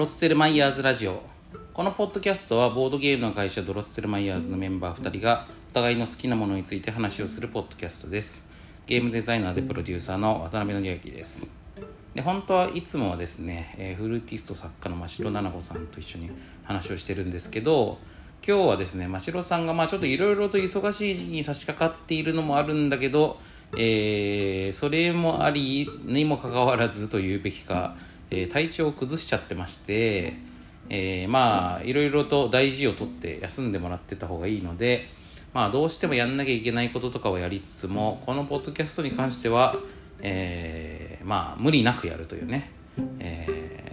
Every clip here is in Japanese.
ロッセルマイヤーズラジオ。このポッドキャストはボードゲームの会社ドロッセルマイヤーズのメンバー2人がお互いの好きなものについて話をするポッドキャストです。ゲームデザイナーでプロデューサーの渡辺則之です。で本当はいつもはですね、えー、フルーティスト作家の真城奈々子さんと一緒に話をしてるんですけど今日はですね真城さんがまあちょっといろいろと忙しい時期に差し掛かっているのもあるんだけど、えー、それもありにもかかわらずというべきか、えー、体調を崩しちゃってまして、えー、まあいろいろと大事をとって休んでもらってた方がいいのでまあどうしてもやんなきゃいけないこととかをやりつつもこのポッドキャストに関しては、えー、まあ無理なくやるというね、え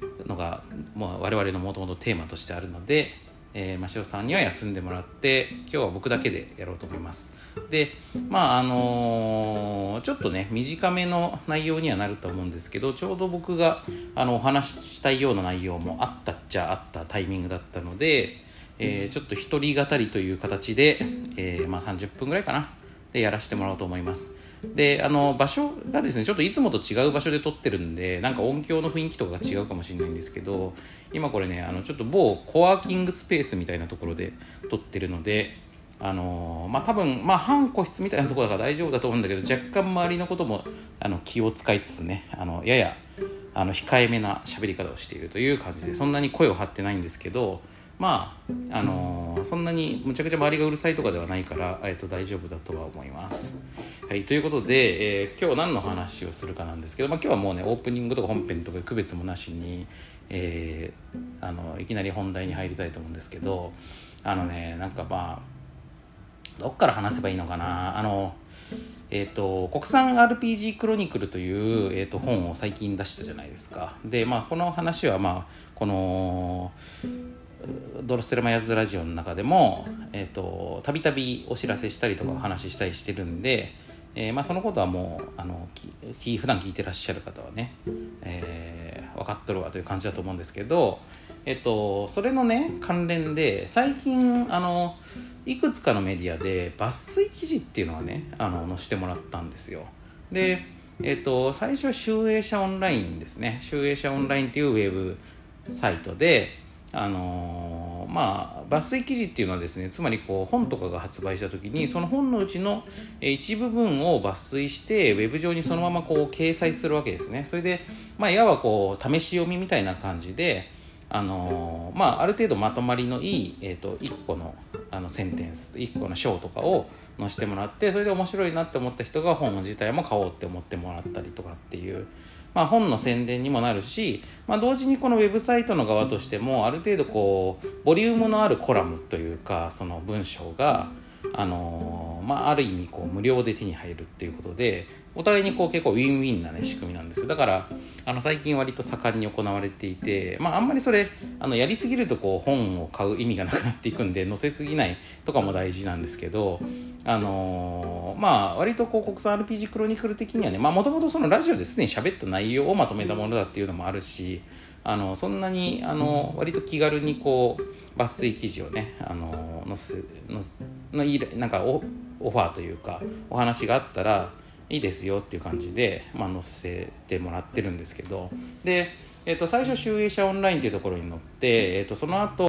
ー、のがもう我々のもともとテーマとしてあるので、えー、真汐さんには休んでもらって今日は僕だけでやろうと思います。でまああのー、ちょっとね短めの内容にはなると思うんですけどちょうど僕があのお話ししたいような内容もあったっちゃあったタイミングだったので、えー、ちょっと一人語りという形で、えー、まあ、30分ぐらいかな。でやらせてもらおうと思います。であの場所がですねちょっといつもと違う場所で撮ってるんでなんか音響の雰囲気とかが違うかもしれないんですけど今これねあのちょっと某コワーキングスペースみたいなところで撮ってるのであのまあ多分まあ半個室みたいなところだから大丈夫だと思うんだけど若干周りのこともあの気を使いつつねあのややあの控えめな喋り方をしているという感じでそんなに声を張ってないんですけどまああのー、そんなにむちゃくちゃ周りがうるさいとかではないから、えー、と大丈夫だとは思います。はい、ということで、えー、今日何の話をするかなんですけど、まあ、今日はもうねオープニングとか本編とか区別もなしに、えー、あのいきなり本題に入りたいと思うんですけどあのねなんかまあどっから話せばいいのかな？あのえーと、国産 RPG クロニクルという、えーと、本を最近出したじゃないですか。で、まあ、この話は、まあ、このドロッセルマヤズラジオの中でもえっとたびたびお知らせしたりとかお話ししたりしてるんで、えーまあ、そのことはもうあのき普段聞いてらっしゃる方はね、えー、分かっとるわという感じだと思うんですけど、えっと、それのね関連で最近あのいくつかのメディアで抜粋記事っていうのがねあの載せてもらったんですよ。で、えっと、最初は集英社オンラインですね集英社オンラインっていうウェブサイトであの、まあ抜粋記事っていうのはですねつまりこう本とかが発売した時にその本のうちの一部分を抜粋してウェブ上にそのままこう掲載するわけですねそれで、まあ、いわばこう試し読みみたいな感じであの、まあ、ある程度まとまりのいい、えーと、1個のあのセンテンス1個の章とかを載せてもらってそれで面白いなって思った人が本自体も買おうって思ってもらったりとかっていうまあ、本の宣伝にもなるし、まあ、同時にこのウェブサイトの側としてもある程度こうボリュームのあるコラムというかその文章が、あの、まあ、ある意味こう無料で手に入るっていうことでお互いにこう結構ウィンウィンな、ね、仕組みなんです。だからあの最近割と盛んに行われていて、まあ、あんまりそれあのやりすぎるとこう本を買う意味がなくなっていくんで載せすぎないとかも大事なんですけど、あのー、まあ割とこう国産 RPG クロニクル的にはねもともとそのラジオですでに喋った内容をまとめたものだっていうのもあるしあのそんなにあの割と気軽にこう抜粋記事をねあの載せののなんかオオファーというかお話があったらいいですよっていう感じで、まあ、載せてもらってるんですけど。で、えー、と最初集英社オンラインっていうところに載って、えー、とその後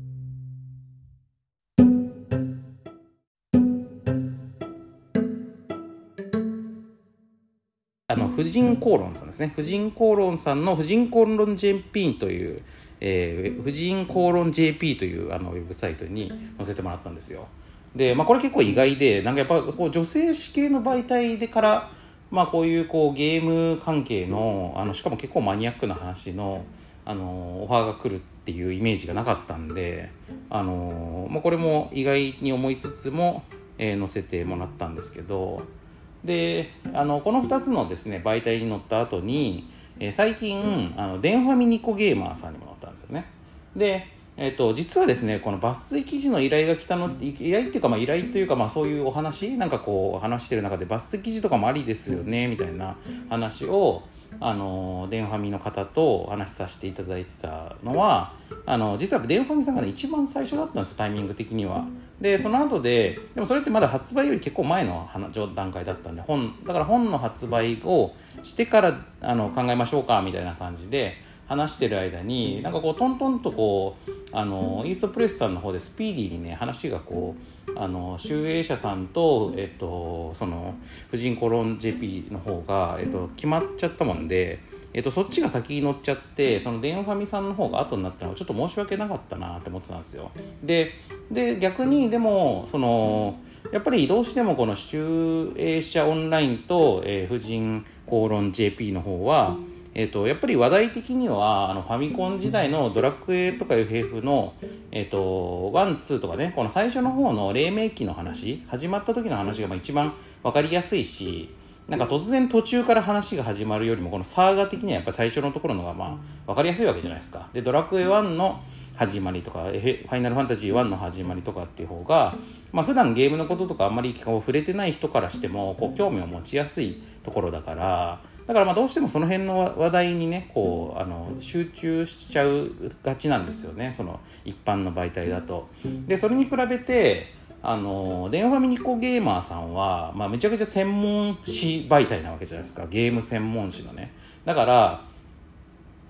あの婦人公論さんですね。婦人公論さんの婦人公論 JP という、えー、婦人公論 JP というあのウェブサイトに載せてもらったんですよ。で、まあ、これ結構意外でなんかやっぱこう女性誌系の媒体でからまあ、こういうこうゲーム関係のあのしかも結構マニアックな話のあのオファーが来るっていうイメージがなかったんであの、まあ、これも意外に思いつつも、えー、載せてもらったんですけどであのこの2つのですね媒体に載った後に、えー、最近あの電話ミニコゲーマーさんにも載ったんですよね。でえっと、実はですねこの抜粋記事の依頼が来たの依頼っていうか、まあ、依頼というか、まあ、そういうお話なんかこう話してる中で抜粋記事とかもありですよねみたいな話をあの電話みの方と話させていただいてたのはあの実は電話みさんがね一番最初だったんですよタイミング的には。でその後ででもそれってまだ発売より結構前の段階だったんで本だから本の発売をしてからあの考えましょうかみたいな感じで話してる間になんかこうトントンとこうあのイーストプレスさんの方でスピーディーにね話がこうあの集英社さんと、えっと、その婦人コロン JP の方が、えっと、決まっちゃったもんで、えっと、そっちが先に乗っちゃってその電話ファミさんの方が後になったのはちょっと申し訳なかったなって思ってたんですよ。でで逆にでもそのやっぱりどうしてもこの集英社オンラインと、えー、婦人公論 JP の方は、えーと、やっぱり話題的にはあのファミコン時代のドラクエとか FF の、えーと、ワンツーとかねこの最初の方の黎明期の話始まった時の話がまあ一番分かりやすいしなんか突然途中から話が始まるよりもこのサーガ的にはやっぱり最初のところのがまあ分かりやすいわけじゃないですか。でドラクエ1の始まりとか、ファイナルファンタジー1の始まりとかっていう方が、まあ普段ゲームのこととかあんまり触れてない人からしてもこう興味を持ちやすいところだからだからまあどうしてもその辺の話題にねこうあの集中しちゃうがちなんですよね。その一般の媒体だと。でそれに比べてあの電話ファミニコゲーマーさんは、まあ、めちゃくちゃ専門誌媒体なわけじゃないですか。ゲーム専門誌のね。だから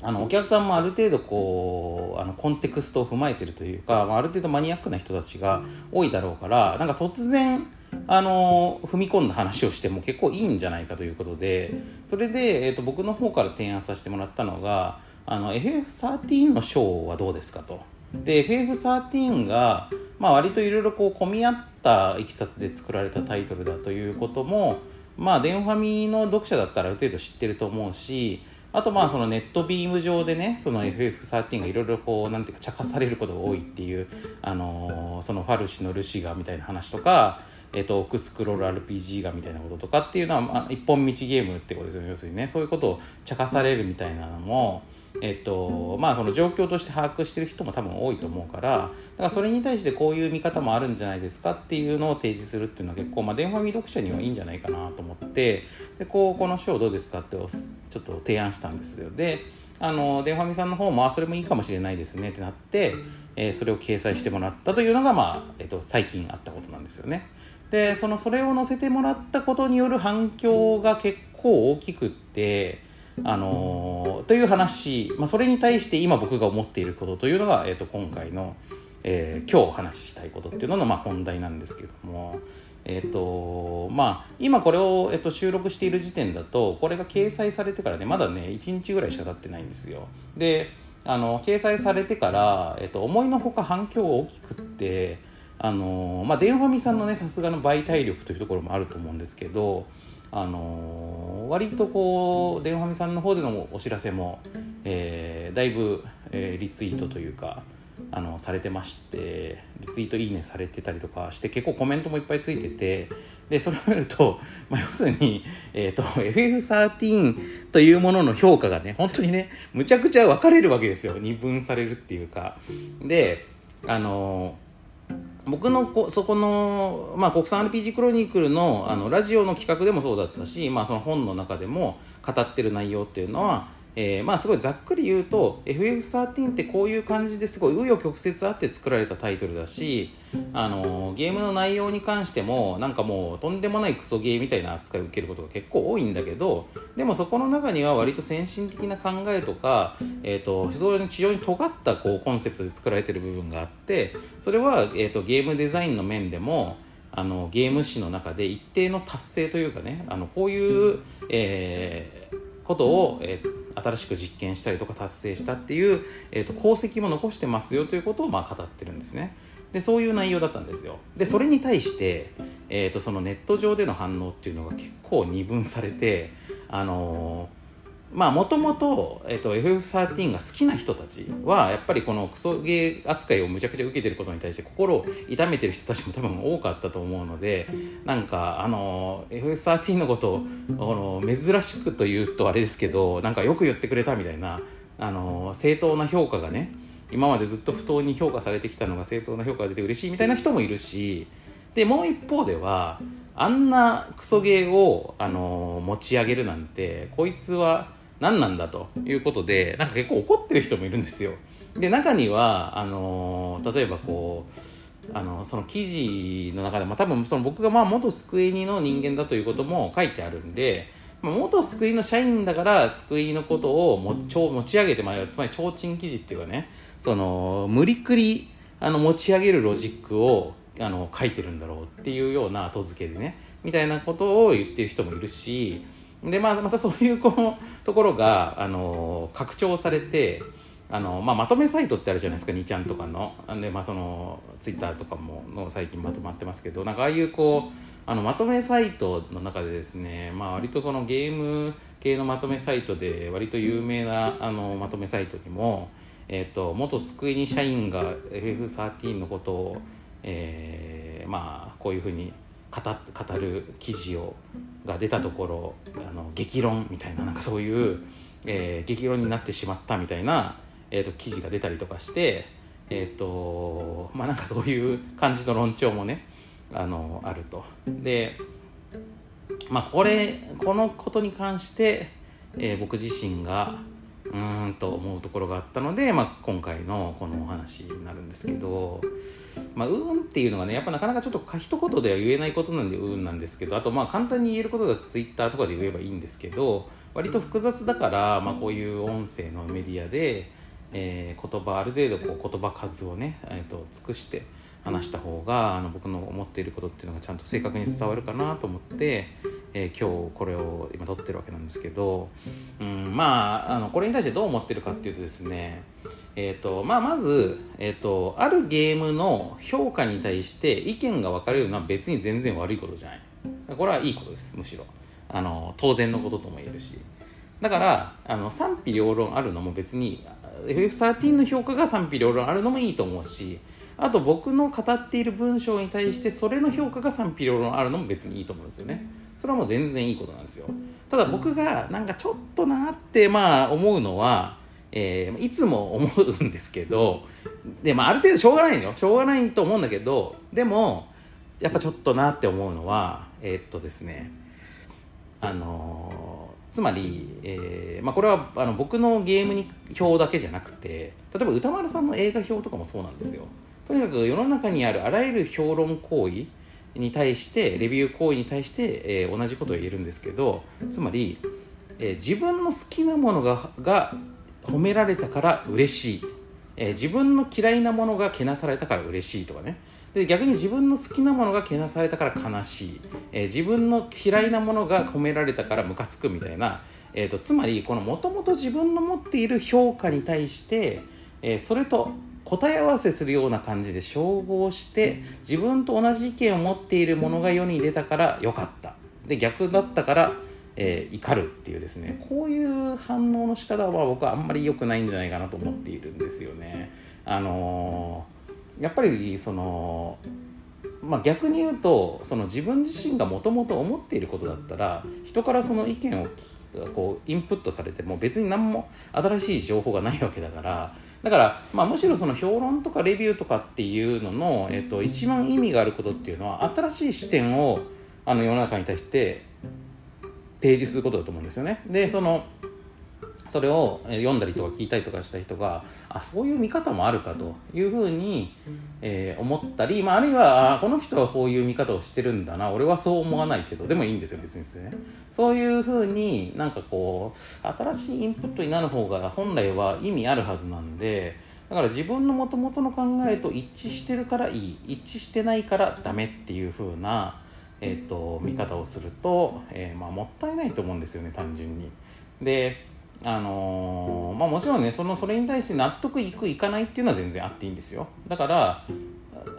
あのお客さんもある程度こうあのコンテクストを踏まえてるというか、まあ、ある程度マニアックな人たちが多いだろうからなんか突然あの踏み込んだ話をしても結構いいんじゃないかということでそれで、えーと、僕の方から提案させてもらったのがあの FF13 のショーはどうですかと。で FF13 が、まあ、割といろいろこう混み合ったいきさつで作られたタイトルだということもまあ電話ファミの読者だったらある程度知ってると思うしあとまあそのネットビーム上でねその FF13 がいろいろこうなんていうか茶化されることが多いっていう、あのー、そのファルシのルシガみたいな話とか、え、ー、とオクスクロール RPG がみたいなこととかっていうのは、まあ、一本道ゲームってことですよね。要するにね。そういうことを茶化されるみたいなのもえっとまあ、その状況として把握してる人も多分多いと思うからだからそれに対してこういう見方もあるんじゃないですかっていうのを提示するっていうのは結構、まあ、電話見読者にはいいんじゃないかなと思ってでこうこの章どうですかってちょっと提案したんですよ。であの電話見さんの方もあそれもいいかもしれないですねってなって、えー、それを掲載してもらったというのが、まあえっと、最近あったことなんですよね。でそのそれを載せてもらったことによる反響が結構大きくってあのー、という話、まあ、それに対して今僕が思っていることというのが、えー、と今回の、えー、今日お話ししたいことっていうのの、まあ、本題なんですけども、えーとまあ、今これを、えー、と収録している時点だとこれが掲載されてからねまだね1日ぐらいしか経ってないんですよ。であの掲載されてから、えー、と思いのほか反響が大きくってあの、まあ、電話みさんのねさすがの媒体力というところもあると思うんですけどあの割とこう電話みさんの方でのお知らせも、えー、だいぶ、えー、リツイートというかあのされてましてリツイートいいねされてたりとかして結構コメントもいっぱいついててでそれを見ると、まあ、要するに、えーと、FF13 というものの評価がね本当にねむちゃくちゃ分かれるわけですよ。二分されるっていうか。であのー僕のこそこの、まあ、国産 RPG クロニクルのあのラジオの企画でもそうだったし、まあ、その本の中でも語ってる内容っていうのは、えー、まあすごいざっくり言うと FF13 ってこういう感じですごい紆余曲折あって作られたタイトルだし、あのー、ゲームの内容に関してもなんかもうとんでもないクソゲーみたいな扱いを受けることが結構多いんだけどでもそこの中には割と先進的な考えとか、えーと、非常に非常に尖ったこうコンセプトで作られてる部分があってそれは、えーと、ゲームデザインの面でもあのゲーム史の中で一定の達成というかねあのこういう、えーことを、えー、新しく実験したりとか達成したっていう、えーと、功績も残してますよということをまあ語ってるんですね。でそういう内容だったんですよ。でそれに対して、えーと、そのネット上での反応っていうのが結構二分されてあのーまあもともと FF13 が好きな人たちはやっぱりこのクソゲー扱いをむちゃくちゃ受けてることに対して心を痛めてる人たちも多分多かったと思うのでなんかあの FF13 のことをあの珍しくと言うとあれですけどなんかよく言ってくれたみたいなあの正当な評価がね今までずっと不当に評価されてきたのが正当な評価が出て嬉しいみたいな人もいるしでもう一方ではあんなクソゲーをあの持ち上げるなんてこいつは何なんだということでなんか結構怒ってる人もいるんですよ。で中にはあの例えばこうあのその記事の中でも多分その僕がまあ元スクエニの人間だということも書いてあるんでまあ、元救いの社員だから救いのことをも持ち上げてまいつまり提灯記事っていうかねその無理くりあの持ち上げるロジックをあの書いてるんだろうっていうような後付けでねみたいなことを言ってる人もいるしで、まあ、またそういうこのところがあの拡張されてあの、まあ、まとめサイトってあるじゃないですか2ちゃんとかの。で、まあ、そのツイッターとかもの最近まとまってますけどなんかああいうこうあのまとめサイトの中でですね、まあ、割とこのゲーム系のまとめサイトで割と有名なあのまとめサイトにも、えーと、元救いに社員が FF13 のことを、えー、まあこういうふうに語る記事をが出たところあの激論みたいななんかそういう、えー、激論になってしまったみたいな、えーと、記事が出たりとかしてえ、ー、とまあなんかそういう感じの論調もねあのあると。でまあこれこのことに関して、えー、僕自身がうんと思うところがあったので、まあ、今回のこのお話になるんですけど、まあ、うんっていうのがねやっぱなかなかちょっと一言では言えないことなんでうんなんですけどあとまあ簡単に言えることだとツイッターとかで言えばいいんですけど割と複雑だから、まあ、こういう音声のメディアで、えー、言葉ある程度こう言葉数をね、えーと尽くして話した方があの僕の思っていることっていうのがちゃんと正確に伝わるかなと思って、えー、今日これを今撮ってるわけなんですけど、うん、まああのこれに対してどう思ってるかっていうとですねえーとまあ、まず、えーと、あるゲームの評価に対して意見が分かれるのは別に全然悪いことじゃない。これはいいことですむしろ。あの当然のこととも言えるし。だからあの賛否両論あるのも別に FF13 の評価が賛否両論あるのもいいと思うしあと僕の語っている文章に対してそれの評価が賛否両論あるのも別にいいと思うんですよね。それはもう全然いいことなんですよ。ただ僕がなんかちょっとなってまあ思うのは、えー、いつも思うんですけどで、まあ、ある程度しょうがないのよ。しょうがないと思うんだけどでもやっぱちょっとなって思うのはえー、っとですねあのー、つまり、えーまあ、これはあの僕のゲームに表だけじゃなくて例えば歌丸さんの映画表とかもそうなんですよ。とにかく世の中にあるあらゆる評論行為に対してレビュー行為に対して、えー、同じことを言えるんですけどつまり、えー、自分の好きなものがが褒められたから嬉しい、えー、自分の嫌いなものがけなされたから嬉しいとかね。で逆に自分の好きなものがけなされたから悲しい、え、自分の嫌いなものが褒められたからムカつくみたいな、えーと、つまりこのもともと自分の持っている評価に対して、え、それと答え合わせするような感じで照合して自分と同じ意見を持っているものが世に出たから良かった。で逆だったから、えー、怒るっていうですね。こういう反応の仕方は僕はあんまり良くないんじゃないかなと思っているんですよね。あのー、やっぱりそのまあ、逆に言うとその自分自身がもともと思っていることだったら人からその意見をこうインプットされても別に何も新しい情報がないわけだからだから、まあ、むしろその評論とかレビューとかっていうのの、えっと、一番意味があることっていうのは新しい視点をあの世の中に対して提示することだと思うんですよね。でそのそれを読んだりとか聞いたりとかした人があそういう見方もあるかというふうに、えー、思ったり、まあ、あるいはあこの人はこういう見方をしてるんだな俺はそう思わないけどでもいいんですよ別にですねそういうふうになんかこう新しいインプットになる方が本来は意味あるはずなんでだから自分のもともとの考えと一致してるからいい一致してないからダメっていうふうな、えーと、見方をすると、えー、まあ、もったいないと思うんですよね単純に。であのー、まあ、もちろんねそのそれに対して納得いくいかないっていうのは全然あっていいんですよ。だから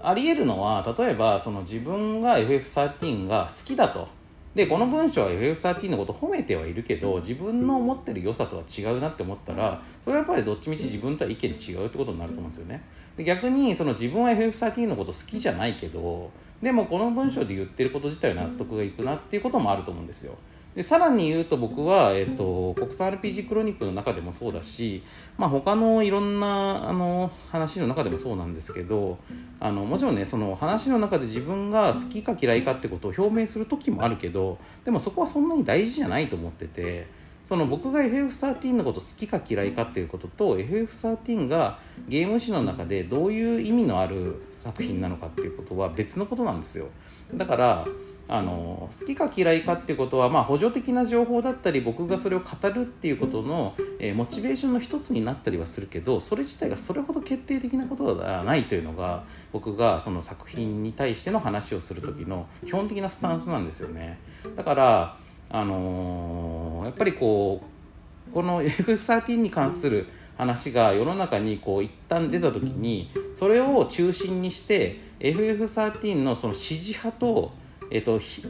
ありえるのは例えばその自分が FF13 が好きだと。でこの文章は FF13 のこと褒めてはいるけど自分の思ってる良さとは違うなって思ったらそれはやっぱりどっちみち自分とは意見違うってことになると思うんですよね。で逆にその自分は FF13 のこと好きじゃないけどでもこの文章で言ってること自体は納得がいくなっていうこともあると思うんですよ。でさらに言うと僕は、えっと、国産 RPG クロニックの中でもそうだし、まあ、他のいろんなあの話の中でもそうなんですけどあのもちろんねその話の中で自分が好きか嫌いかってことを表明する時もあるけどでもそこはそんなに大事じゃないと思ってて。その僕が FF13 のこと好きか嫌いかっていうことと FF13 がゲーム史の中でどういう意味のある作品なのかっていうことは別のことなんですよだからあの好きか嫌いかっていうことは、まあ、補助的な情報だったり僕がそれを語るっていうことの、えー、モチベーションの一つになったりはするけどそれ自体がそれほど決定的なことではないというのが僕がその作品に対しての話をする時の基本的なスタンスなんですよね。だからあのー、やっぱりこうこの F13 に関する話が世の中にこう一旦出た時にそれを中心にして FF13 のその支持派とえっと、非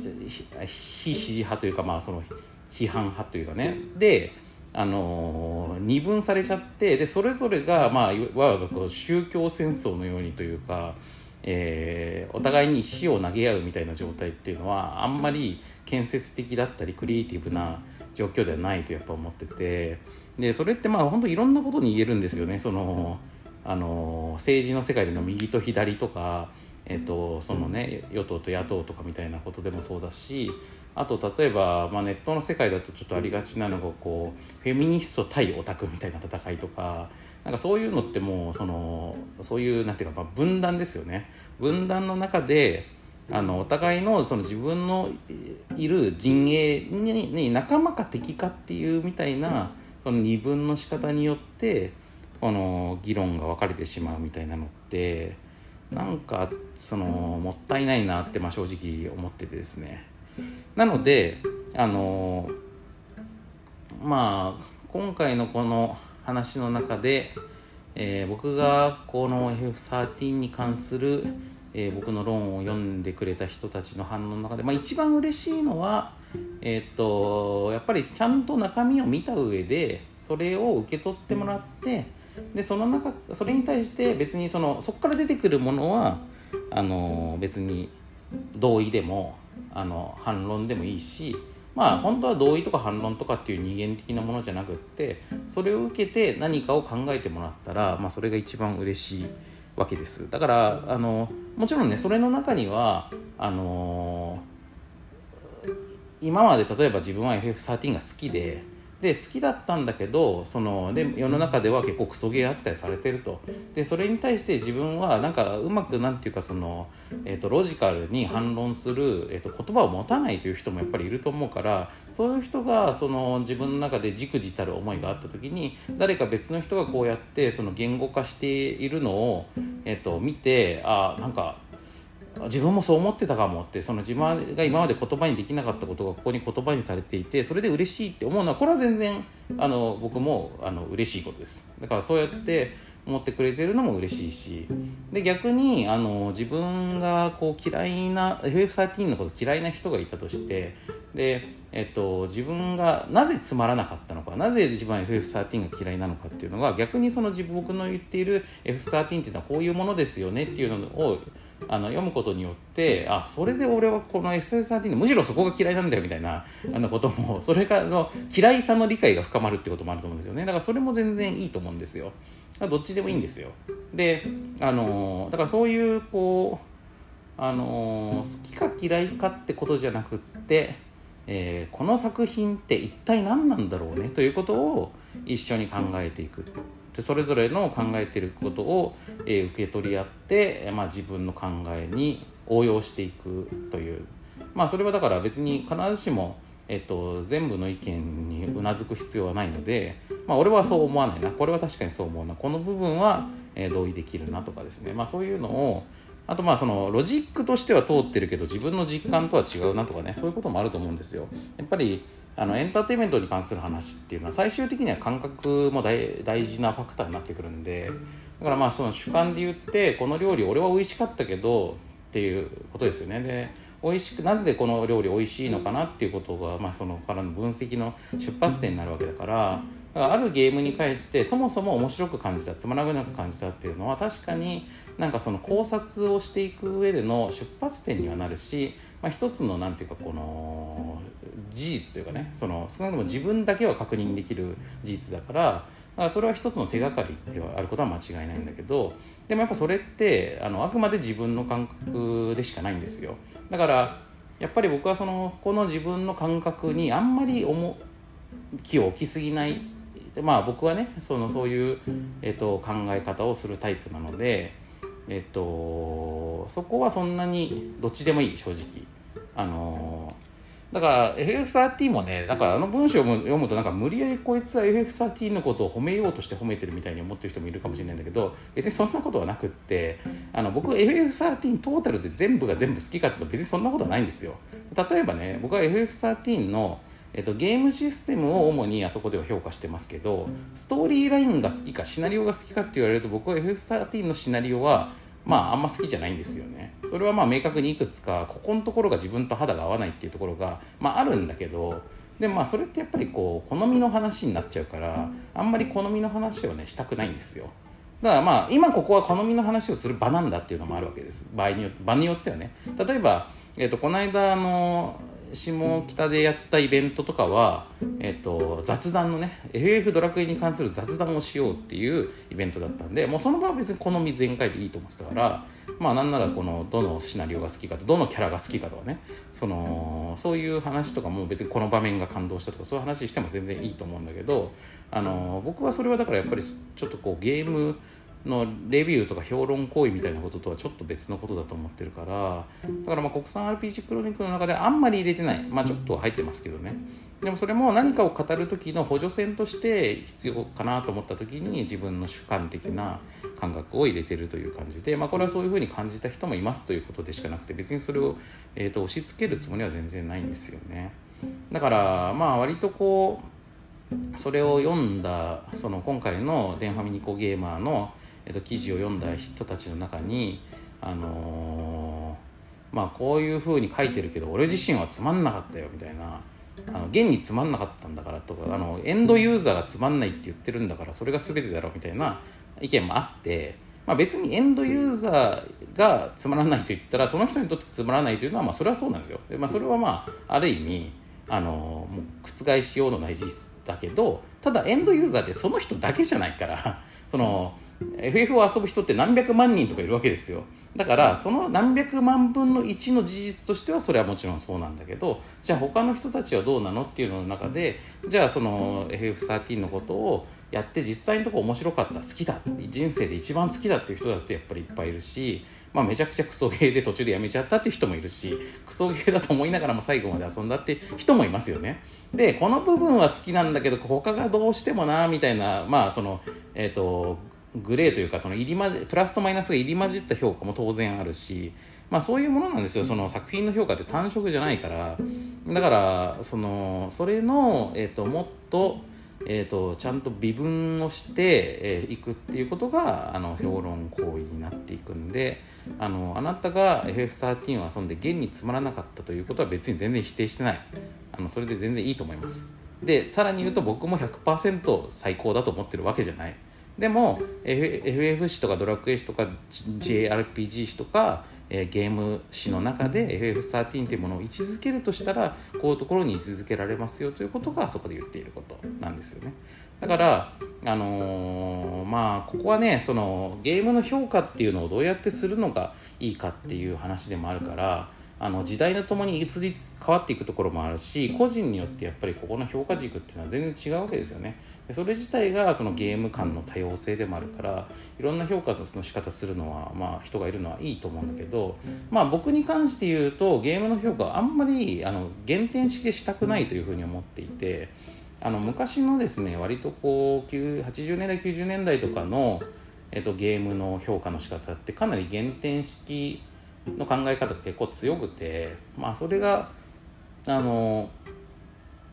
支持派というか、まあ、その批判派というかね。で、あのー、二分されちゃってでそれぞれが、まあ、いわばこう宗教戦争のようにというか、えー、お互いに石を投げ合うみたいな状態っていうのはあんまり建設的だったりクリエイティブな状況ではないとやっぱ思ってて。でそれってまあ本当いろんなことに言えるんですよね。そのあの政治の世界での右と左とかえーと、そのね与党と野党とかみたいなことでもそうだしあと例えば、まあ、ネットの世界だとちょっとありがちなのがこうフェミニスト対オタクみたいな戦いとかなんかそういうのってもうそのそういうなんていうか、まあ、分断ですよね。分断の中であのお互いのその自分のいる陣営にに仲間か敵かっていうみたいなその二分の仕方によってこの議論が分かれてしまうみたいなのってなんかそのもったいないなってまあ正直思っててですね。なのであのまあ今回のこの話の中で、えー、僕がこの FF13 に関する、えー、僕の論を読んでくれた人たちの反応の中で、まあ、一番嬉しいのは、えー、っとやっぱりちゃんと中身を見た上でそれを受け取ってもらってでその中それに対して別にそのそこから出てくるものはあの別に同意でもあの反論でもいいしまあ本当は同意とか反論とかっていう二元的なものじゃなくってそれを受けて何かを考えてもらったら、まあ、それが一番嬉しいわけです。だからあのもちろんねそれの中にはあの今まで例えば自分は FF13 が好きでで好きだったんだけどそので世の中では結構クソゲー扱いされてると。でそれに対して自分はなんかうまくなんていうかその、えーと、ロジカルに反論する、えーと、言葉を持たないという人もやっぱりいると思うからそういう人がその自分の中でじくじたる思いがあった時に誰か別の人がこうやってその言語化しているのを、えーと見てあなんか自分もそう思ってたかもってその自分が今まで言葉にできなかったことがここに言葉にされていてそれで嬉しいって思うのはこれは全然あの僕もあの嬉しいことです。だからそうやって思ってくれてるのも嬉しいし。で逆にあの自分がこう嫌いな FF13 のこと嫌いな人がいたとしてで、えっと、自分がなぜつまらなかったのかなぜ自分は FF13 が嫌いなのかっていうのが逆にその自分僕の言っている F13 っていうのはこういうものですよねっていうのをあの読むことによってあそれで俺はこの SS13 むしろそこが嫌いなんだよみたいなあのことも それがの嫌いさの理解が深まるってこともあると思うんですよね。だからそれも全然いいと思うんですよ。だからどっちでもいいんですよ。であのだからそういうこうあの好きか嫌いかってことじゃなくって、えー、この作品って一体何なんだろうね？ということを一緒に考えていくでそれぞれの考えてることを、えー、受け取り合って、まあ、自分の考えに応用していくという。まあそれはだから別に必ずしも、えっと、全部の意見にうなずく必要はないので、まあ、俺はそう思わないな。これは確かにそう思うな。この部分は、えー、同意できるなとかですね、まあ、そういうのをあとまあそのロジックとしては通ってるけど自分の実感とは違うなとかね。そういうこともあると思うんですよ。やっぱりあのエンターテインメントに関する話っていうのは最終的には感覚も大事なファクターになってくるんでだからまあその主観で言ってこの料理俺は美味しかったけどっていうことですよね。で美味しくなんでこの料理美味しいのかなっていうことが、まあ、そのからの分析の出発点になるわけだからだからあるゲームに関してそもそも面白く感じたつまらなく感じたっていうのは確かになんかその考察をしていく上での出発点にはなるし、まあ、一つのなんていうかこの事実というかねその少なくとも自分だけは確認できる事実だからだからそれは一つの手がかりではあることは間違いないんだけどでもやっぱそれってあのあくまで自分の感覚でしかないんですよ。だからやっぱり僕はそのこの自分の感覚にあんまり重きを置きすぎない。でまあ僕はねそのそういう、えーと、考え方をするタイプなので、えーと、そこはそんなにどっちでもいい正直。あのだから FF13 もねだかあの文章を読むとなんか無理やりこいつは FF13 のことを褒めようとして褒めてるみたいに思ってる人もいるかもしれないんだけど別にそんなことはなくってあの僕 FF13 トータルで全部が全部好きかっていうと別にそんなことはないんですよ。例えばね僕は FF13 のえっと、ゲームシステムを主にあそこでは評価してますけどストーリーラインが好きかシナリオが好きかって言われると僕は FF13 のシナリオはまああんま好きじゃないんですよね。それはまあ明確にいくつかここのところが自分と肌が合わないっていうところが、まあ、あるんだけどでまあそれってやっぱりこう好みの話になっちゃうからあんまり好みの話をねしたくないんですよ。だからまあ今ここは好みの話をする場なんだっていうのもあるわけです。場合によ場によってはね。例えば、えー、とこの間あの下北でやったイベントとかは、えっと、雑談のね FF ドラクエに関する雑談をしようっていうイベントだったんでもうその場は別に好み全開でいいと思ってたからまあなんならこのどのシナリオが好きかとどのキャラが好きかとかねそのそういう話とかも別にこの場面が感動したとかそういう話しても全然いいと思うんだけどあの僕はそれはだからやっぱりちょっとこうゲームのレビューとか評論行為みたいなこととはちょっと別のことだと思ってるからだからまあ国産 RPG クロニクルの中であんまり入れてない。まあちょっと入ってますけどね。でもそれも何かを語る時の補助線として必要かなと思った時に自分の主観的な感覚を入れてるという感じで、まあ、これはそういうふうに感じた人もいますということでしかなくて別にそれを、えー、と押し付けるつもりは全然ないんですよね。だからまあ割とこうそれを読んだその今回のデンファミニコゲーマーのえっと、記事を読んだ人たちの中に、あのー、まあ、こういうふうに書いてるけど俺自身はつまんなかったよみたいなあの現につまんなかったんだからとかあのエンドユーザーがつまんないって言ってるんだからそれが全てだろうみたいな意見もあって、まあ、別にエンドユーザーがつまらないと言ったらその人にとってつまらないというのはまあそれはそうなんですよ。でまあ、それはまあある意味あのもう覆しようのない事実だけどただエンドユーザーってその人だけじゃないからその FF を遊ぶ人って何百万人とかいるわけですよ。だからその何百万分の1の事実としてはそれはもちろんそうなんだけどじゃあ他の人たちはどうなのっていうのの中でじゃあその FF13 のことをやって実際のとこ面白かった好きだ人生で一番好きだっていう人だってやっぱりいっぱいいるし、まあ、めちゃくちゃクソゲーで途中でやめちゃったっていう人もいるしクソゲーだと思いながらも最後まで遊んだって人もいますよね。でこの部分は好きなんだけど他がどうしてもなみたいなまあそのえっ、ー、とグレーというかその入り混じプラスとマイナスが入り混じった評価も当然あるし、まあ、そういうものなんですよ。その作品の評価って単色じゃないから。だからそのそれの、えーと、もっと,、えーと、ちゃんと微分をしてい、えー、くっていうことがあの評論行為になっていくんであのあなたが FF13 を遊んで現につまらなかったということは別に全然否定してない。あのそれで全然いいと思います。でさらに言うと僕も100%最高だと思ってるわけじゃないでも FF 誌とかドラクエ誌とか JRPG 誌とか、え、ゲーム誌の中で FF13 というものを位置づけるとしたらこういうところに位置づけられますよということがそこで言っていることなんですよね。だからあのー、まあここはねそのゲームの評価っていうのをどうやってするのがいいかっていう話でもあるからあの時代とともに移り変わっていくところもあるし個人によってやっぱりここの評価軸っていうのは全然違うわけですよね。それ自体がそのゲーム間の多様性でもあるからいろんな評価の仕方するのは、まあ、人がいるのはいいと思うんだけど、まあ、僕に関して言うとゲームの評価はあんまりあの減点式でしたくないというふうに思っていてあの昔のですね割とこう80年代90年代とかの、えっと、ゲームの評価の仕方ってかなり減点式の考え方が結構強くてまあそれがあの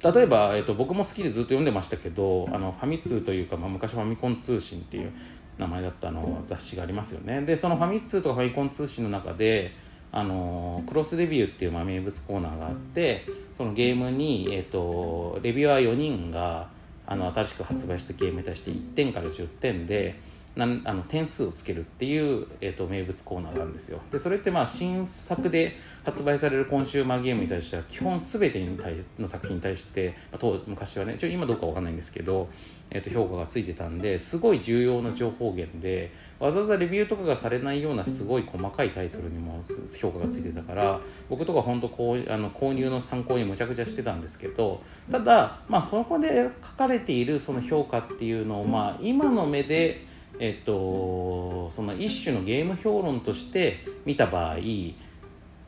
例えば、えっと、僕も好きでずっと読んでましたけどあのファミ通というか、まあ、昔ファミコン通信っていう名前だったの雑誌がありますよね。でそのファミ通とかファミコン通信の中であのクロスレビューっていうまあ名物コーナーがあってそのゲームに、えっと、レビュアー4人があの新しく発売したゲームに対して1点から10点でなんあの点数をつけるっていう、えーと、名物コーナーがあるんですよ。でそれってまあ新作で発売されるコンシューマーゲームに対しては基本全てに対の作品に対して、まあ、昔はねちょ今どうかわかんないんですけど、えー、と評価がついてたんですごい重要な情報源でわざわざレビューとかがされないようなすごい細かいタイトルにも評価がついてたから僕とか本当こうあの購入の参考にむちゃくちゃしてたんですけどただまあそこで書かれているその評価っていうのをまあ今の目でえっと、その一種のゲーム評論として見た場合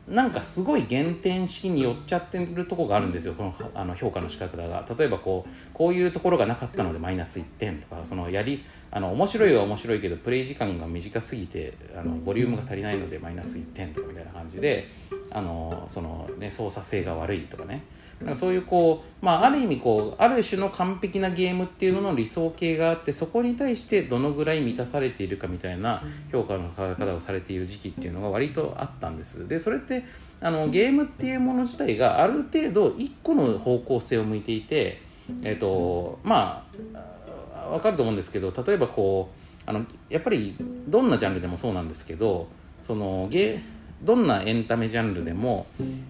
なんかすごい減点式に寄っちゃってるとこがあるんですよ。このあの評価の仕方が。例えばこうこういうところがなかったのでマイナス1点とかそのやりあの面白いは面白いけどプレイ時間が短すぎてあのボリュームが足りないのでマイナス1点とかみたいな感じであのその、ね、操作性が悪いとかね。なんかそういうこう、まあ、ある意味こうある種の完璧なゲームっていうのの理想形があってそこに対してどのぐらい満たされているかみたいな評価の方をされている時期っていうのが割とあったんです。でそれってあのゲームっていうもの自体がある程度1個の方向性を向いていて、えーとまあ、分かると思うんですけど例えばこうあのやっぱりどんなジャンルでもそうなんですけどそのゲどんなエンタメジャンルでも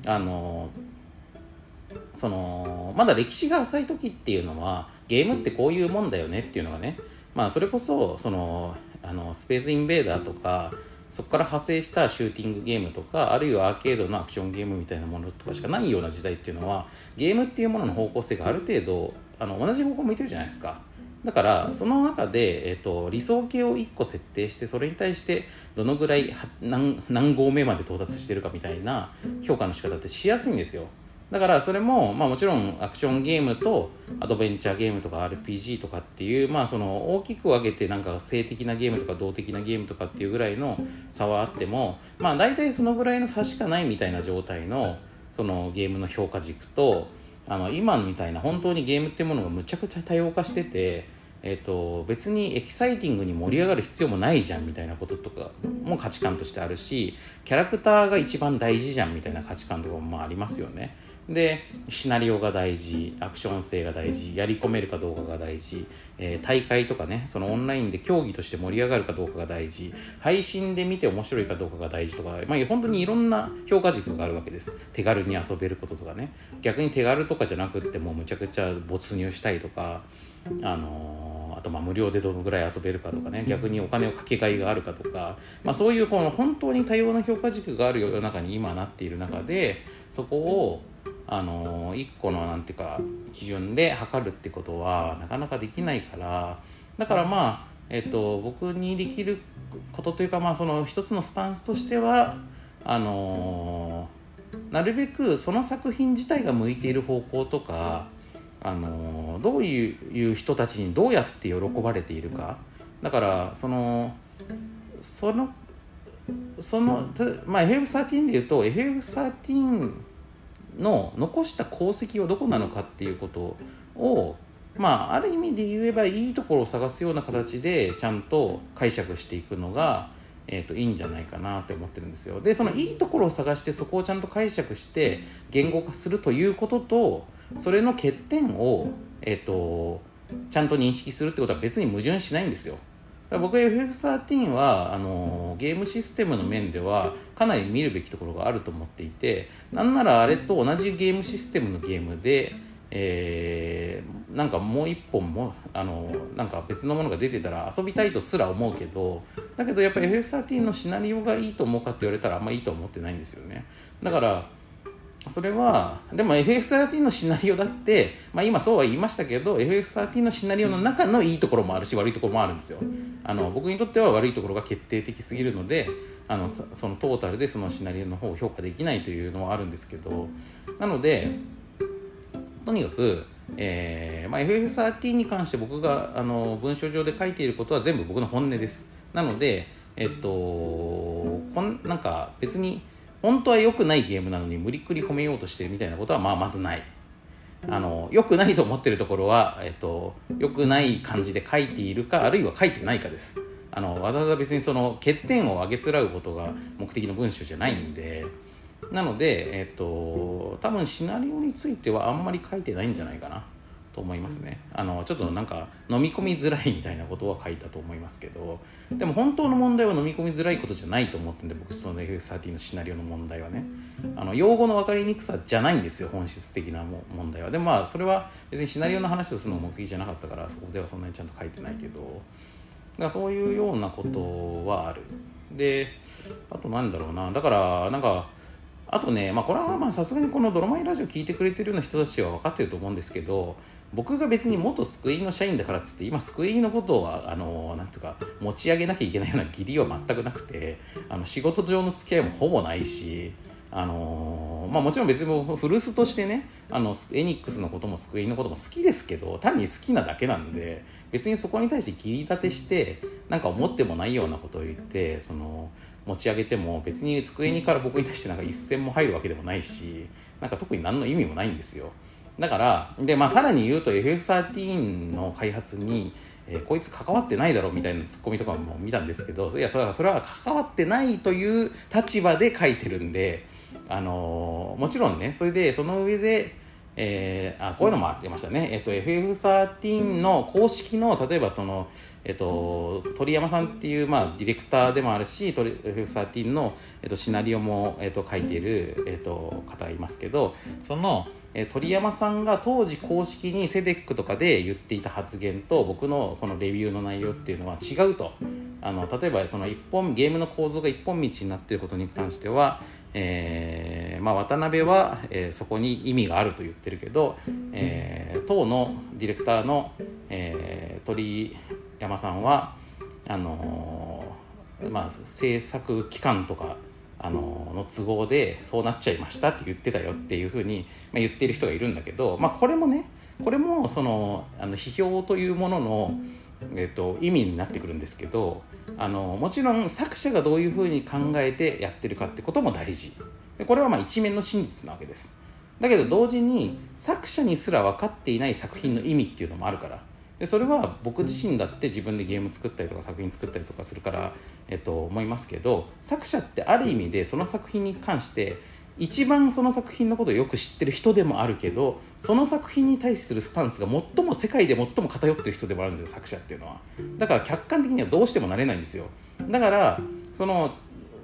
あのそのまだ歴史が浅い時っていうのはゲームってこういうもんだよねっていうのがねまあそれこそそのあのスペースインベーダーとかそこから派生したシューティングゲームとかあるいはアーケードのアクションゲームみたいなものとかしかないような時代っていうのはゲームっていうものの方向性がある程度あの同じ方向向いてるじゃないですか。だからその中で、えーと、理想形を1個設定してそれに対してどのぐらい何何合目まで到達してるかみたいな評価の仕方ってしやすいんですよだからそれも、まあ、もちろんアクションゲームとアドベンチャーゲームとか RPG とかっていう、まあ、その大きく分けてなんか性的なゲームとか動的なゲームとかっていうぐらいの差はあっても、まあ、大体そのぐらいの差しかないみたいな状態のそのゲームの評価軸とあの今みたいな本当にゲームっていうものがむちゃくちゃ多様化してて、えーと、別にエキサイティングに盛り上がる必要もないじゃんみたいなこととかも価値観としてあるしキャラクターが一番大事じゃんみたいな価値観とかもまあありますよね。でシナリオが大事アクション性が大事やり込めるかどうかが大事、えー、大会とかねそのオンラインで競技として盛り上がるかどうかが大事配信で見て面白いかどうかが大事とか、まあ、本当にいろんな評価軸があるわけです。手軽に遊べることとかね。逆に手軽とかじゃなくってもうむちゃくちゃ没入したいとかあのー、あとまあ無料でどのぐらい遊べるかとかね逆にお金をかけがいがあるかとか、まあ、そういう本当に多様な評価軸がある世の中に今なっている中でそこをあの1個のなんていうか基準で測るってことはなかなかできないからだからまあえっと、僕にできることというか、まあ、その一つのスタンスとしてはあのなるべくその作品自体が向いている方向とか、あのどういう人たちにどうやって喜ばれているか。だからそのそのその、まあ、FF13 でいうと FF13 の残した功績はどこなのかっていうことをまあある意味で言えばいいところを探すような形でちゃんと解釈していくのが、えーと、いいんじゃないかなって思ってるんですよ。でそのいいところを探してそこをちゃんと解釈して言語化するということとそれの欠点を、えーとちゃんと認識するってことは別に矛盾しないんですよ。僕 FF13 はあのゲームシステムの面ではかなり見るべきところがあると思っていてなんならあれと同じゲームシステムのゲームで、えー、なんかもう一本もあのなんか別のものが出てたら遊びたいとすら思うけどだけどやっぱ FF13 のシナリオがいいと思うかって言われたらあんまいいと思ってないんですよね。だからそれはでも FF13 のシナリオだって、まあ、今そうは言いましたけど FF13 のシナリオの中のいいところもあるし悪いところもあるんですよ。あの僕にとっては悪いところが決定的すぎるのであのそのトータルでそのシナリオの方を評価できないというのはあるんですけどなのでとにかく、えーまあ、FF13 に関して僕があの文章上で書いていることは全部僕の本音です。なのでえっとこんなんか別に本当は良くないゲームなのに無理くり褒めようとしてるみたいなことはまあまずない。あの良くないと思ってるところは、えっと、良くない感じで書いているかあるいは書いてないかです。あのわざわざ別にその欠点を挙げつらうことが目的の文章じゃないんで。なので、えっと、多分シナリオについてはあんまり書いてないんじゃないかな。と思いますね。あのちょっとなんか飲み込みづらいみたいなことは書いたと思いますけどでも本当の問題は飲み込みづらいことじゃないと思ってんで僕その FF13 のシナリオの問題はね。あの用語の分かりにくさじゃないんですよ本質的な問題は。でもまあそれは別にシナリオの話をするのが目的じゃなかったからそこではそんなにちゃんと書いてないけど。だからそういうようなことはある。であとなんだろうな。だからなんかあとね、まあ、これはまあさすがにこの「ドロマイラジオ」聞いてくれてるような人たちは分かってると思うんですけど僕が別に元救いの社員だからっつって今救いのことはあのなんつうか持ち上げなきゃいけないような義理は全くなくてあの仕事上の付き合いもほぼないしあの、まあ、もちろん別に古巣としてねあのエニックスのこともスクエニのことも好きですけど単に好きなだけなんで別にそこに対して切り立てしてなんか思ってもないようなことを言ってその持ち上げても別に机にから僕に対してなんか一銭も入るわけでもないしなんか特に何の意味もないんですよ。だからで、まあ、さらに言うと FF13 の開発に、えー、こいつ関わってないだろうみたいなツッコミとかも見たんですけどいやそれはそれは関わってないという立場で書いてるんで、あのー、もちろんねそれでその上でえー、あこういうのもありましたね、えっと、FF13 の公式の例えばその、えっと、鳥山さんっていう、まあ、ディレクターでもあるし FF13 の、えっと、シナリオも、えっと、書いている、えっと、方がいますけどその、え鳥山さんが当時公式にセデックとかで言っていた発言と僕のこのレビューの内容っていうのは違うと。あの例えばその一本ゲームの構造が一本道になっていることに関してはえーまあ、渡辺は、えー、そこに意味があると言ってるけど、えー、当のディレクターの、えー、鳥山さんはあの、まあ、制作期間とか、あの、の都合でそうなっちゃいましたって言ってたよっていうふうに、まあ、言ってる人がいるんだけど、まあ、これもねこれもそのあの批評というものの、えーと、意味になってくるんですけどあのもちろん作者がどういうふうに考えてやってるかってことも大事。でこれはまあ一面の真実なわけです。だけど同時に作者にすら分かっていない作品の意味っていうのもあるからでそれは僕自身だって自分でゲーム作ったりとか作品作ったりとかするから、えっと、思いますけど作者ってある意味でその作品に関して一番その作品のことをよく知ってる人でもあるけどその作品に対するスタンスが最も世界で最も偏ってる人でもあるんですよ作者っていうのは。だから客観的にはどうしてもなれないんですよ。だからその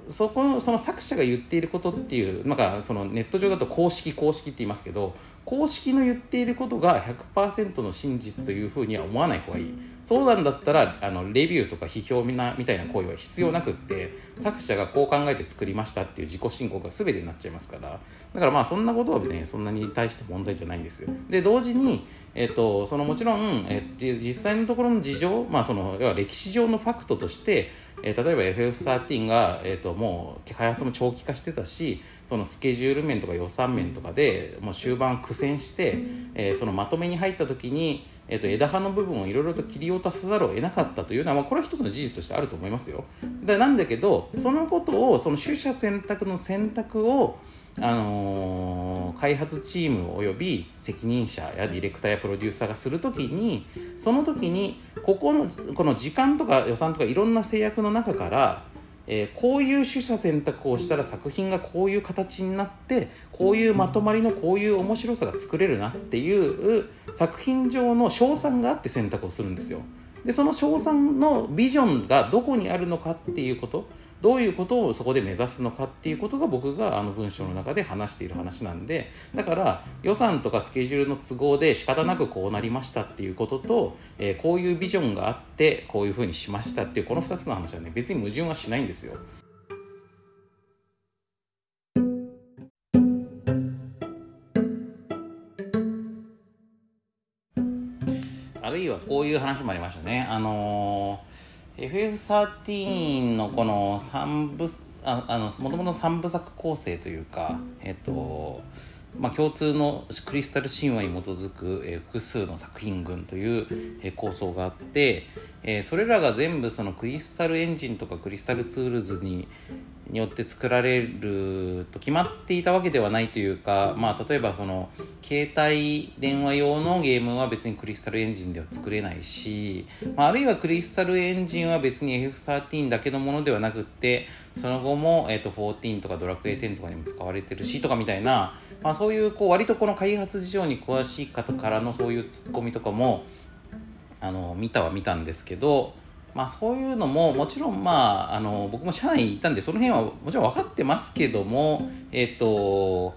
そこのその作者が言っていることっていうなんかそのネット上だと公式公式って言いますけど公式の言っていることが100%の真実というふうには思わない方がいい。そうなんだったらあのレビューとか批評みなみたいな行為は必要なくって作者がこう考えて作りましたっていう自己申告が全てになっちゃいますから。だからまあそんなことはねそんなに対して問題じゃないんですよ。で同時に、えっと、そのもちろん、え実際のところの事情、まあ、その要は歴史上のファクトとしてえー、例えば FF13 が、えーと、もう開発も長期化してたしそのスケジュール面とか予算面とかでもう終盤苦戦して、えー、そのまとめに入った時に、えーと、枝葉の部分をいろいろと切り落とさざるを得なかったというのは、まあ、これは一つの事実としてあると思いますよ。でなんだけどそのことをその取捨選択の選択をあのー、開発チームおよび責任者やディレクターやプロデューサーがするときにその時にここのこの時間とか予算とかいろんな制約の中から、えー、こういう取捨選択をしたら作品がこういう形になってこういうまとまりのこういう面白さが作れるなっていう作品上の賞賛があって選択をするんですよ。でその賞賛のビジョンがどこにあるのかっていうことどういうことをそこで目指すのかっていうことが僕があの文章の中で話している話なんでだから予算とかスケジュールの都合で仕方なくこうなりましたっていうことと、えー、こういうビジョンがあってこういうふうにしましたっていうこの2つの話はね別に矛盾はしないんですよ。あるいはこういう話もありましたね。あのー FF13 のこの3部ああのもともとの3部作構成というかえっとまあ、共通のクリスタル神話に基づく、えー、複数の作品群という、えー、構想があって、えー、それらが全部そのクリスタルエンジンとかクリスタルツールズにによって作られると決まっていたわけではないというか、まあ、例えばこの携帯電話用のゲームは別にクリスタルエンジンでは作れないし、まあ、あるいはクリスタルエンジンは別に FF13 だけのものではなくってその後も、えー、と14とかドラクエ10とかにも使われてるしとかみたいな、まあ、そういうこう割とこの開発事情に詳しい方からのそういうツッコミとかもあの見たは見たんですけどまあ、そういうのももちろん、まあ、あの僕も社内にいたんでその辺はもちろん分かってますけどもえっ、ー、と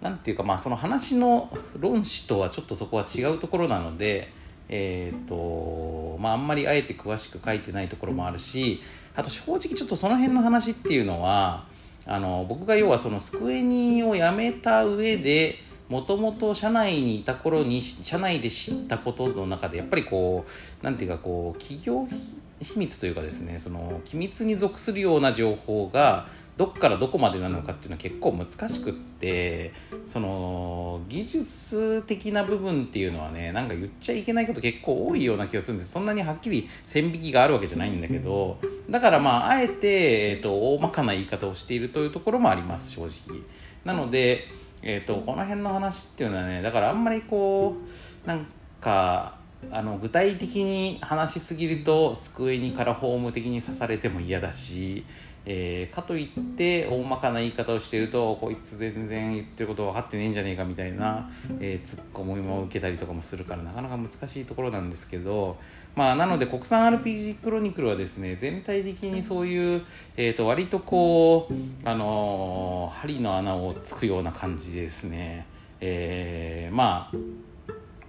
なんていうか、まあ、その話の論旨とはちょっとそこは違うところなので、えーとまあ、あんまりあえて詳しく書いてないところもあるしあと正直ちょっとその辺の話っていうのはあの僕が要はそのスクエニを辞めた上でもともと社内にいた頃に社内で知ったことの中でやっぱりこうなんていうかこう企業秘密というかですねその機密に属するような情報がどっからどこまでなのかっていうのは結構難しくってその技術的な部分っていうのはねなんか言っちゃいけないこと結構多いような気がするんです。そんなにはっきり線引きがあるわけじゃないんだけどだからまああえて、えーと、大まかな言い方をしているというところもあります正直。なので、えーと、この辺の話っていうのはねだからあんまりこうなんかあの具体的に話しすぎると机にからホーム的に刺されても嫌だしえー、かといって大まかな言い方をしてるとこいつ全然言ってること分かってねえんじゃねえかみたいな、えー、ツッコミも受けたりとかもするからなかなか難しいところなんですけどまあなので国産 RPG クロニクルはですね全体的にそういう、えー、と割とこうあのー、針の穴をつくような感じでですね、えー、まあ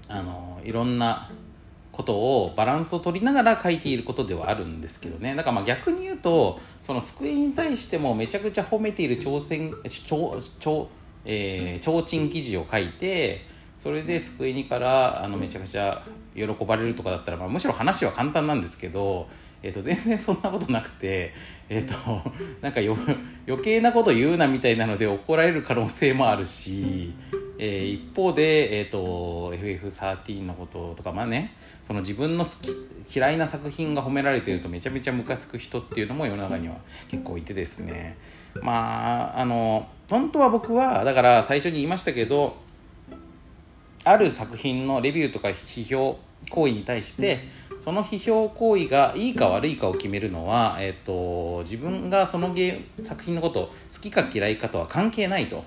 あのいろんなことをバランスを取りながら書いていることではあるんですけどね。だからまあ逆に言うとその救いに対してもめちゃくちゃ褒めている挑戦超超えー、提灯記事を書いてそれで救いにからあのめちゃくちゃ喜ばれるとかだったら、まあ、むしろ話は簡単なんですけど、えー、と全然そんなことなくて、えーと、なんか余計なこと言うなみたいなので怒られる可能性もあるし、えー、一方で、えーと、FF13 のこととかまあねその自分の好き嫌いな作品が褒められてるとめちゃめちゃムカつく人っていうのも世の中には結構いてですねまああの本当は僕はだから最初に言いましたけどある作品のレビューとか批評行為に対してその批評行為がいいか悪いかを決めるのは、えーと、自分がそのゲ作品のこと好きか嫌いかとは関係ないと。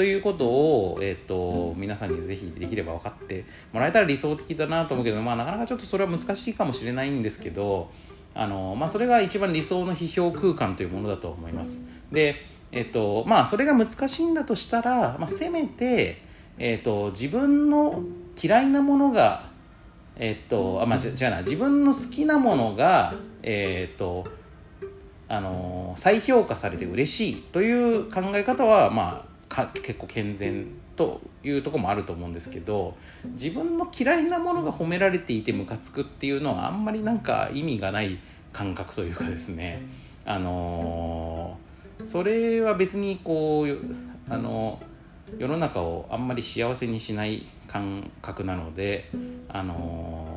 ということを、えーと、皆さんにぜひできれば分かってもらえたら理想的だなと思うけど、まあ、なかなかちょっとそれは難しいかもしれないんですけどあの、まあ、それが一番理想の批評空間というものだと思います。で、えっ、ー、とまあ、それが難しいんだとしたら、まあ、せめて、えーと、自分の嫌いなものがえっ、ー、とあまあ違うな自分の好きなものがえっ、ー、とあの再評価されて嬉しいという考え方はまあか結構健全というとこもあると思うんですけど自分の嫌いなものが褒められていてムカつくっていうのはあんまりなんか意味がない感覚というかですね。あのー、それは別にこうあの世の中をあんまり幸せにしない感覚なのであのー、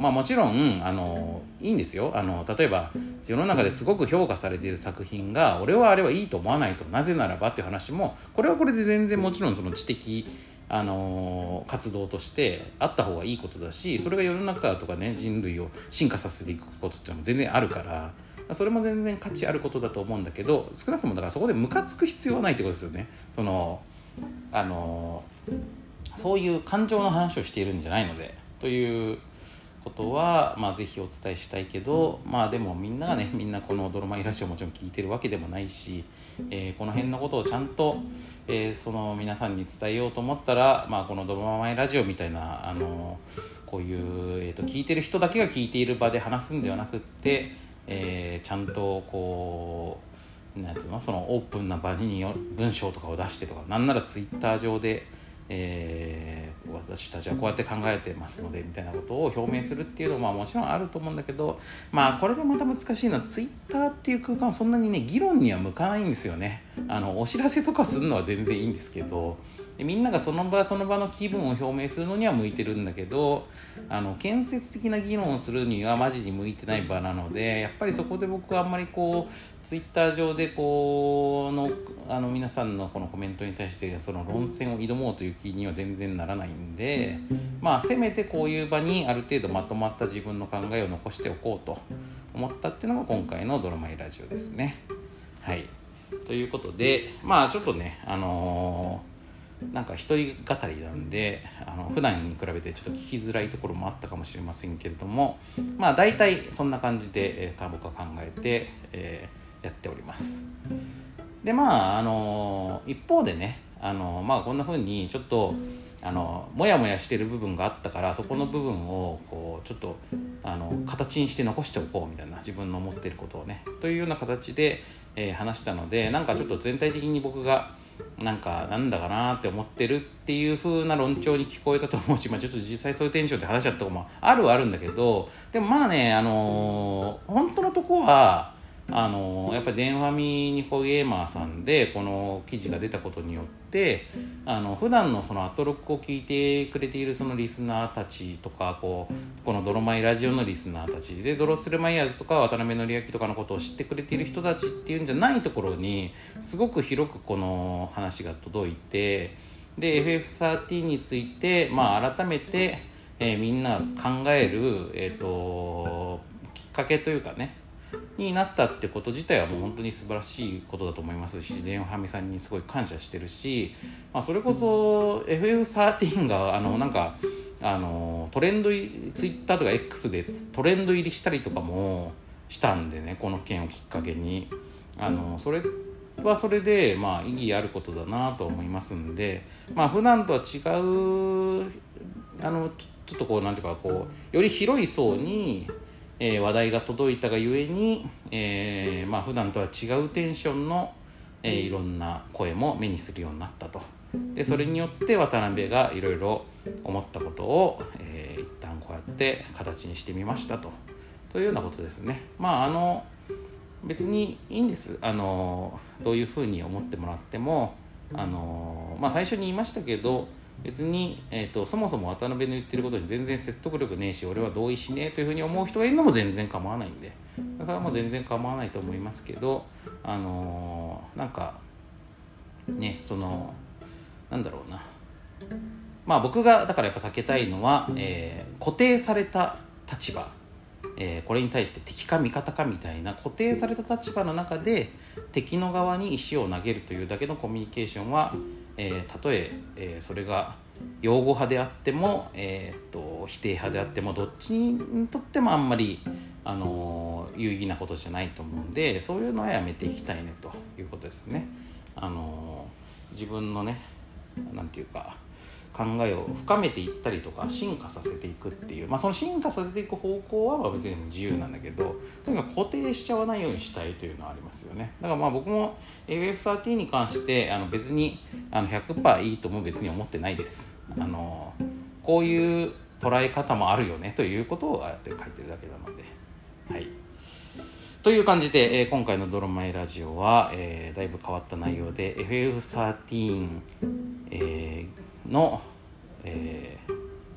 まあもちろんあの、いいんですよ。あの例えば世の中ですごく評価されている作品が俺はあれはいいと思わないとなぜならばっていう話もこれはこれで全然もちろんその知的あの活動としてあった方がいいことだしそれが世の中とかね人類を進化させていくことっていうのも全然あるからそれも全然価値あることだと思うんだけど少なくともだからそこでムカつく必要はないってことですよね。そのあのそういう感情の話をしているんじゃないのでということは、まあ、ぜひお伝えしたいけど、まあでもみんながねみんなこの「ドロマイラジオ」もちろん聞いてるわけでもないし、えー、この辺のことをちゃんと、えー、その皆さんに伝えようと思ったら、まあ、この「ドロマイラジオ」みたいなあのこういう、えーと、聞いてる人だけが聞いている場で話すんではなくって、えー、ちゃんとこうなんつうのそのオープンな場に文章とかを出してとかなんならツイッター上でえー、私たちはこうやって考えてますのでみたいなことを表明するっていうのはもちろんあると思うんだけどまあこれでまた難しいのはツイッターっていう空間はそんなにね議論には向かないんですよね。あのお知らせとかするのは全然いいんですけどでみんながその場その場の気分を表明するのには向いてるんだけどあの建設的な議論をするにはマジに向いてない場なのでやっぱりそこで僕はあんまりこうツイッター上でこのあの皆さんのこのコメントに対してその論戦を挑もうという気には全然ならないんでまあせめてこういう場にある程度まとまった自分の考えを残しておこうと思ったっていうのが今回の「ドラマイラジオ」ですね。はいということでまあちょっとねあのー、なんか一人語りなんであの普段に比べてちょっと聞きづらいところもあったかもしれませんけれどもまあ大体そんな感じで、えー、僕は考えて、えーやっております。でまああの一方でねあのまあこんな風にちょっとあのモヤモヤしてる部分があったからそこの部分をこうちょっとあの形にして残しておこうみたいな自分の思ってることをねというような形で、えー、話したのでなんかちょっと全体的に僕がなんかなんだかなって思ってるっていう風な論調に聞こえたと思うし、まあ、ちょっと実際そういうテンションで話しちゃったこともあるはあるんだけどでもまあねあのー、本当のとこはあのやっぱり電話ミニコゲーマーさんでこの記事が出たことによってあの普段のそのアトロックを聞いてくれているそのリスナーたちとかこうこの「ドロマイラジオ」のリスナーたちでドロッセルマイヤーズとか渡辺則明とかのことを知ってくれている人たちっていうんじゃないところにすごく広くこの話が届いてで FF13 について、まあ、改めて、えー、みんな考える、えーときっかけというかねになったってこと自体はもう本当に素晴らしいことだと思いますし電話はみさんにすごい感謝してるし、まあ、それこそ FF13 があのなんかあのトレンドツイッターとか X でトレンド入りしたりとかもしたんでねこの件をきっかけに。あのそれはそれでまあ意義あることだなと思いますんでまあ普段とは違うあのちょっとこうなんていうかこうより広い層にえー、話題が届いたがゆえに、えーまあ普段とは違うテンションの、えー、いろんな声も目にするようになったと。でそれによって渡辺がいろいろ思ったことを、えー、一旦こうやって形にしてみましたと。というようなことですね。まああの別にいいんです。あのどういうふうに思ってもらってもあの、まあ、最初に言いましたけど別に、えーと、そもそも渡辺の言ってることに全然説得力ねえし俺は同意しねえというふうに思う人がいるのも全然構わないんで。それはもう全然構わないと思いますけどあのー、なんかねそのなんだろうな。まあ僕がだからやっぱ避けたいのは、えー、固定された立場。えー、これに対して敵か味方かみたいな固定された立場の中で敵の側に石を投げるというだけのコミュニケーションは、えー、たとええー、それが擁護派であっても、えーと、否定派であってもどっちにとってもあんまり、あの有意義なことじゃないと思うんでそういうのはやめていきたいねということですね。あの自分のねなんていうか考えを深めていったりとか進化させていくっていう、まあ、その進化させていく方向はまあ別に自由なんだけどとにかく固定しちゃわないようにしたいというのはありますよね。だからまあ僕も AF13 に関してあの別にあの100%いいとも別に思ってないです。あのこういう捉え方もあるよねということをああやって書いてるだけなので。はい。という感じで、えー、今回の「ドロマイラジオは」えー、だいぶ変わった内容で FF13、えー、のえ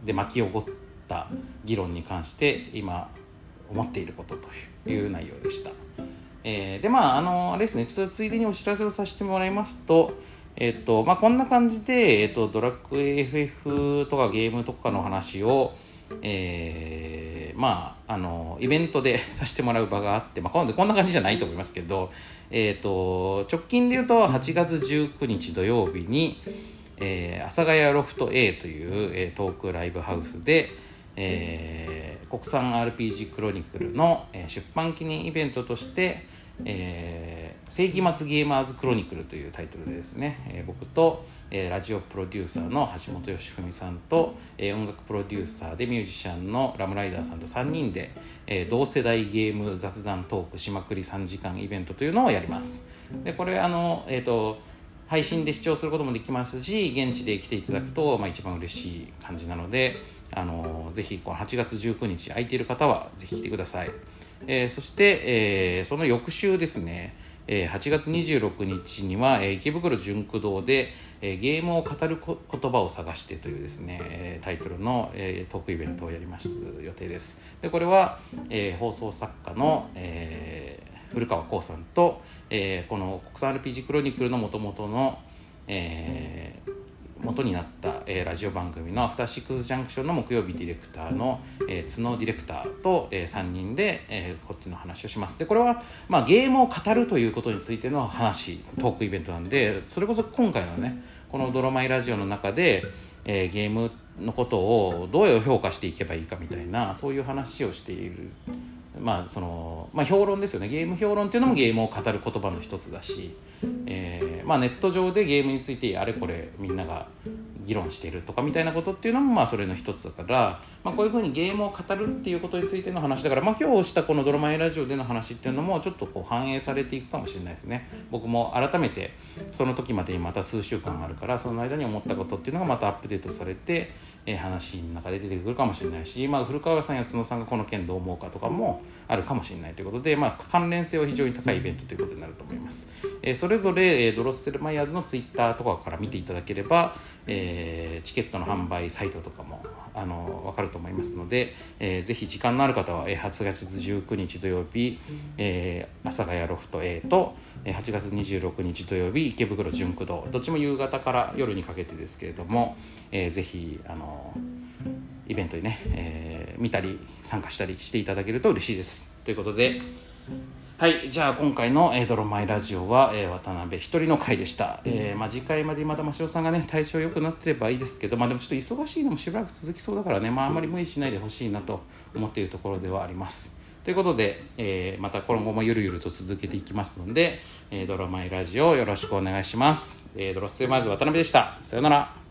ー、で巻き起こった議論に関して今思っていることという内容でした。えー、でまああのあれですねちょっとついでにお知らせをさせてもらいますと,、えーとまあ、こんな感じで、えーと、ドラッグ AFF とかゲームとかの話を、えー、まああのイベントでさせてもらう場があって、まあ、今度こんな感じじゃないと思いますけど、えーと、直近で言うと8月19日土曜日に、えー、阿佐ヶ谷ロフト A という、えー、トークライブハウスで、えー、国産 RPG クロニクルの、えー、出版記念イベントとして「えー、世紀末ゲーマーズクロニクル」というタイトルでですね、えー、僕と、えー、ラジオプロデューサーの橋本良文さんと、えー、音楽プロデューサーでミュージシャンのラムライダーさんと3人で、えー、同世代ゲーム雑談トークしまくり3時間イベントというのをやります。でこれあの、えーと配信で視聴することもできますし現地で来ていただくと、まあ、一番嬉しい感じなのであのぜひこの8月19日空いている方はぜひ来てください、えー、そして、えー、その翌週ですねえ8月26日には、え池袋純駆動で、えゲームを語る言葉を探してというですね、タイトルの、えトークイベントをやります予定です。でこれは、え放送作家の、えー古川光さんと、えー、この国産 RPG クロニクルのもともとの、えー、元になった、えー、ラジオ番組の「アフターシックスジャンクション」の木曜日ディレクターの、えー、角ディレクターと、えー、3人で、えー、こっちの話をします。でこれは、まあ、ゲームを語るということについての話トークイベントなんでそれこそ今回のねこの「ドラマイラジオ」の中で、えー、ゲームのことをどう評価していけばいいかみたいなそういう話をしているまあそのまあ、評論ですよね。ゲーム評論っていうのもゲームを語る言葉の一つだし、えーまあ、ネット上でゲームについてあれこれみんなが議論してるとかみたいなことっていうのもまあそれの一つだから、まあ、こういうふうにゲームを語るっていうことについての話だから、まあ、今日したこの「ドラマイラジオ」での話っていうのもちょっとこう反映されていくかもしれないですね。僕も改めてその時までにまた数週間あるからその間に思ったことっていうのがまたアップデートされて、えー、話の中で出てくるかもしれないし、まあ、古川さんや角さんがこの件どう思うかとかもあるかもしれないということで、まあ、関連性は非常に高いイベントということになると思います、えー、それぞれ、えー、ドロッセルマイヤーズのツイッターとかから見ていただければ、えー、チケットの販売サイトとかもあの分かると思いますので、えー、ぜひ時間のある方は8月19日土曜日、えー、阿佐ヶ谷ロフト A と8月26日土曜日池袋純駆動どっちも夕方から夜にかけてですけれども、えー、ぜひあのイベントにね、えー、見たり参加したりしていただけると嬉しいです。ということではいじゃあ今回の、えー、ドロマイラジオは、えー、渡辺一人の回でした、えーまあ、次回までまた真汐さんがね体調良くなってればいいですけどまあでもちょっと忙しいのもしばらく続きそうだからね、まあ、あんまり無理しないでほしいなと思っているところではあります。ということで、えー、また今後もゆるゆると続けていきますので、えー、ドロマイラジオよろしくお願いします、えー、ドロッセマーズ渡辺でした。さようなら